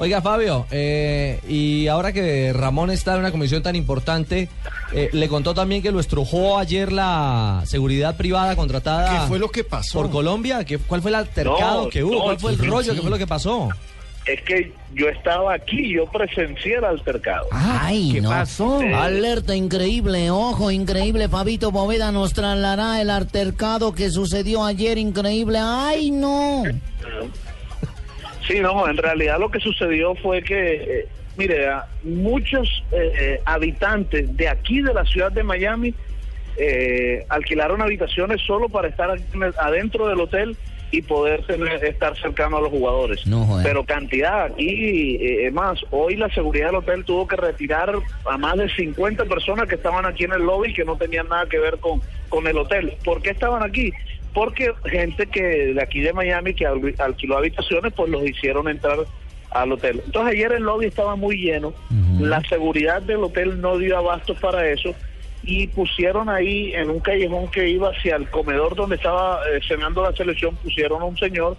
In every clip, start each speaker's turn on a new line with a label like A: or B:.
A: Oiga, Fabio, eh, y ahora que Ramón está en una comisión tan importante, eh, le contó también que lo estrujó ayer la seguridad privada contratada
B: ¿Qué fue lo que pasó?
A: por Colombia. ¿Qué, ¿Cuál fue el altercado
C: No,
A: que hubo?
C: no,
A: ¿Cuál fue el
C: sí,
A: rollo?
C: sí.
A: ¿Qué fue lo que pasó?
C: Es que yo estaba aquí, yo presencié el altercado.
D: Ay,
B: ¿Qué
D: no.
B: pasó?
D: Alerta increíble, ojo, increíble. Fabito Poveda nos trasladará el altercado que sucedió ayer, increíble. Ay, no.
C: Sí, no, en realidad lo que sucedió fue que, eh, mire, muchos eh, habitantes de aquí de la ciudad de Miami eh, alquilaron habitaciones solo para estar adentro del hotel y poder tener- estar cercano a los jugadores.
D: No.
C: Pero cantidad, aquí eh, más, hoy la seguridad del hotel tuvo que retirar a más de 50 personas que estaban aquí en el lobby que no tenían nada que ver con, con el hotel. ¿Por qué estaban aquí? Porque gente que de aquí de Miami que al- alquiló habitaciones, pues los hicieron entrar al hotel. Entonces ayer el lobby estaba muy lleno, la seguridad del hotel no dio abasto para eso y pusieron ahí en un callejón que iba hacia el comedor donde estaba eh, cenando la selección, pusieron a un señor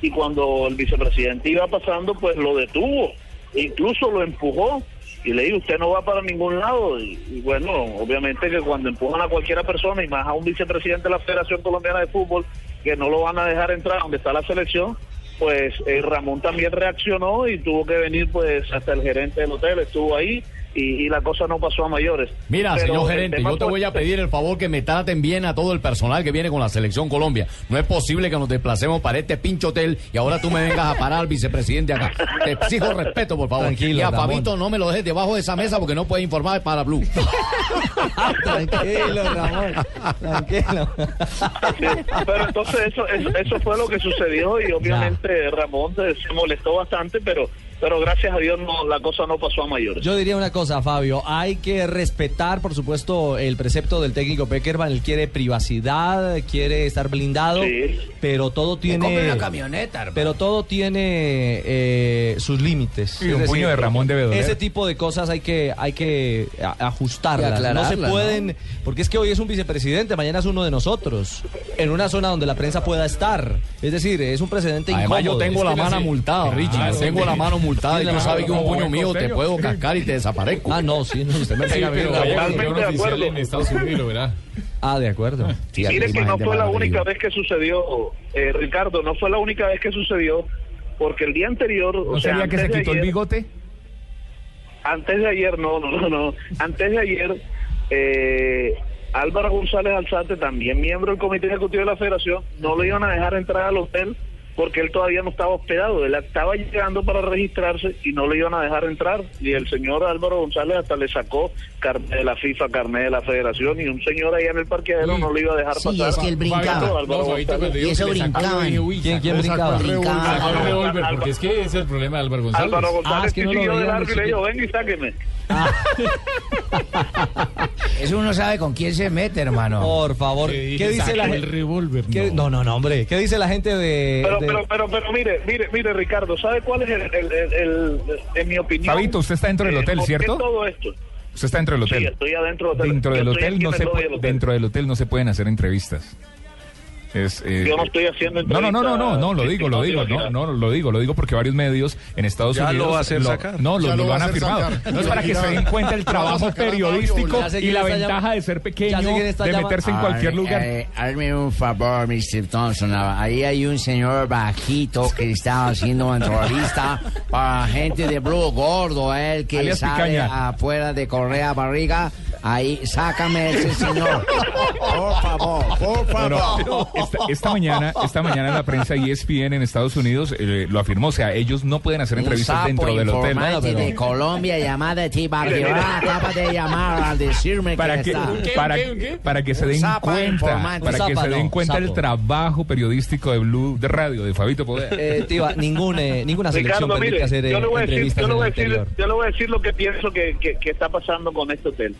C: y cuando el vicepresidente iba pasando, pues lo detuvo, incluso lo empujó y le dijo, usted no va para ningún lado. Y, y bueno, obviamente que cuando empujan a cualquiera persona y más a un vicepresidente de la Federación Colombiana de Fútbol, que no lo van a dejar entrar donde está la selección, pues eh, Ramón también reaccionó y tuvo que venir pues hasta el gerente del hotel, estuvo ahí y, y la cosa no pasó a mayores.
E: Mira,
C: Pero
E: señor gerente, yo te voy a pedir el favor que me traten bien a todo el personal que viene con la selección Colombia. No es posible que nos desplacemos para este pinche hotel y ahora tú me vengas a parar vicepresidente acá. Te exijo respeto, por favor.
A: Tranquilo,
E: y a
A: Ramón.
E: Fabito no me lo dejes debajo de esa mesa porque no puede informar para Blue.
A: Tranquilo, Ramón. Tranquilo.
C: Sí, pero entonces eso, eso, eso fue lo que sucedió y obviamente Ramón se, se molestó bastante, pero pero gracias a Dios no la cosa no pasó a mayores.
A: Yo diría una cosa, Fabio. Hay que respetar, por supuesto, el precepto del técnico Peckerman. Él quiere privacidad, quiere estar blindado,
C: Sí.
A: pero todo tiene.
D: una camioneta, hermano.
A: Pero todo tiene eh, sus límites.
B: Y un puño de Ramón debe doler.
A: Ese tipo de cosas hay que, hay que ajustarlas.
D: Y
A: no se pueden, porque es que hoy es un vicepresidente, mañana es uno de nosotros, en una zona donde la prensa pueda estar. Es decir, es un precedente
E: Además, yo
A: incómodo.
E: tengo la mano multada, Richie. Tengo la mano multada y sabes
A: mano-
E: que un puño
B: ¿en
E: mío te puedo cascar y te desaparezco.
A: Ah, no, sí, no, usted me pega bien.
C: Totalmente de acuerdo.
B: Estados Unidos, ¿verdad?
A: Ah, de acuerdo.
E: Sí,
C: Mire que no fue la única vez que sucedió, eh, Ricardo, no fue la única vez que sucedió, porque el día anterior, o
B: ¿No
C: sea,
B: sería que se quitó el bigote?
C: Antes de ayer, no, no, no, no. Antes de ayer, eh, Álvaro González Alzate, también miembro del Comité Ejecutivo de la Federación, no lo iban a dejar entrar al hotel porque él todavía no estaba hospedado. Él estaba llegando para registrarse y no lo iban a dejar entrar. Y el señor Álvaro González hasta le sacó carnet de la FIFA, carnet de la Federación y un señor allá en el parqueadero no lo iba a dejar
D: Sí,
C: pasar.
D: es que él brincaba.
C: Álvaro González.
D: Y eso brincaban.
A: ¿Quién, quién brincaba?
D: Brincaba.
B: porque es que ese es el problema de Álvaro González.
C: Álvaro González
A: Ah, es que
C: sí
A: no lo
C: siguió de
A: veían
C: largo y le dijo, ven y sáqueme.
D: Eso uno sabe con quién se mete, hermano.
A: Por favor, ¿qué dice la
B: El
A: gente?
B: revólver.
A: ¿Qué- No, no, no, hombre. ¿Qué dice la gente de.?
C: Pero,
A: de-
C: pero, pero, pero mire, mire, mire, Ricardo, ¿sabe cuál es el, el, el- el- en mi opinión?
B: Fabito, usted está dentro del
C: eh,
B: hotel,
C: por qué
B: ¿cierto?
C: todo esto?
B: Usted está dentro del
C: Sí,
B: hotel.
C: estoy adentro del hotel.
B: Dentro del hotel no se
C: del hotel.
B: dentro del hotel no se pueden hacer entrevistas. Es, eh,
C: Yo no estoy haciendo
B: No, no, no, no, no, no, lo digo, lo digo, no, no, lo digo, lo digo porque varios medios en Estados
F: Ya
B: Unidos
F: lo va a hacer sacar.
B: No, lo, lo
F: lo
B: han afirmado. No es para que se den cuenta el
F: Lo
B: trabajo periodístico y la ventaja de ser pequeño, de meterse en cualquier lugar.
D: Eh, hazme un favor, Mr. Thompson. Ahí hay un señor bajito que está haciendo una entrevista para gente de Blue Gordo, el que
B: Alias
D: sale afuera de Correa Barriga. Ahí, sácame ese señor. Por favor, por favor.
B: Esta, esta mañana, esta mañana en la prensa ESPN en Estados Unidos eh, lo afirmó, o sea, ellos no pueden hacer entrevistas dentro del hotel.
D: de Colombia llamada Tibaquirá acaba de llamar a decirme
B: para
D: que
B: que,
D: está...
B: para, para que se den cuenta, para que se den cuenta del trabajo periodístico de Blue de Radio, de Fabito Poder.
A: Eh, ningún, eh, ninguna selección
C: Ricardo,
A: permite
C: mire,
A: hacer eh,
C: yo le voy a decir,
A: entrevistas
C: yo le
A: en
C: voy a
A: el
C: decir, yo le voy a decir lo que pienso que, que- que está pasando con este hotel.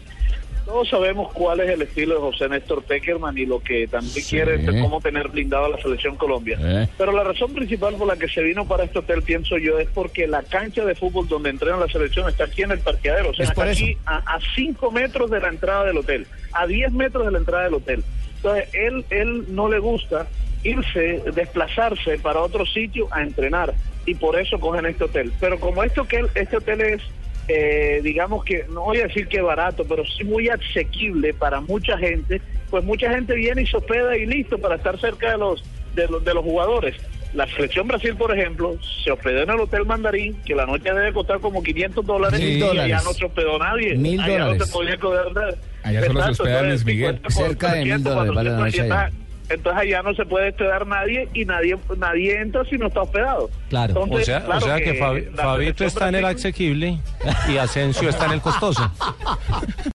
C: Todos sabemos cuál es el estilo de José Néstor Peckerman y lo que también quiere es cómo tener blindado a la selección Colombia.
E: Eh.
C: Pero la razón principal por la que se vino para este hotel, pienso yo, es porque la cancha de fútbol donde entrena la selección está aquí en el parqueadero. O sea, está aquí a, a cinco metros de la entrada del hotel, a 10 metros de la entrada del hotel. Entonces, él, él no le gusta irse, desplazarse para otro sitio a entrenar y por eso cogen este hotel. Pero como este hotel, este hotel es, eh, digamos que, no voy a decir que barato, pero sí muy asequible para mucha gente, pues mucha gente viene y se hospeda y listo para estar cerca de los, de los, de los jugadores. La selección Brasil, por ejemplo, se hospedó en el Hotel Mandarín, que la noche debe costar como 500 dólares, y
E: dólares.
C: allá no se hospedó nadie.
E: Mil
C: allá no
E: dólares.
C: se podía quedar nada.
B: Allá solo se
C: Exacto,
B: hospeda Luis Miguel.
C: 50 por
E: Cerca de mil
C: 300,
E: dólares vale la
C: 400,
E: noche
C: y
E: allá.
C: Entonces allá no se puede hospedar nadie y nadie nadie entra si no está hospedado.
A: Claro.
C: Entonces,
F: O sea, o
C: claro
F: sea que, Fabi-
C: la
F: Fabito está en el asequible y Asensio está en el costoso.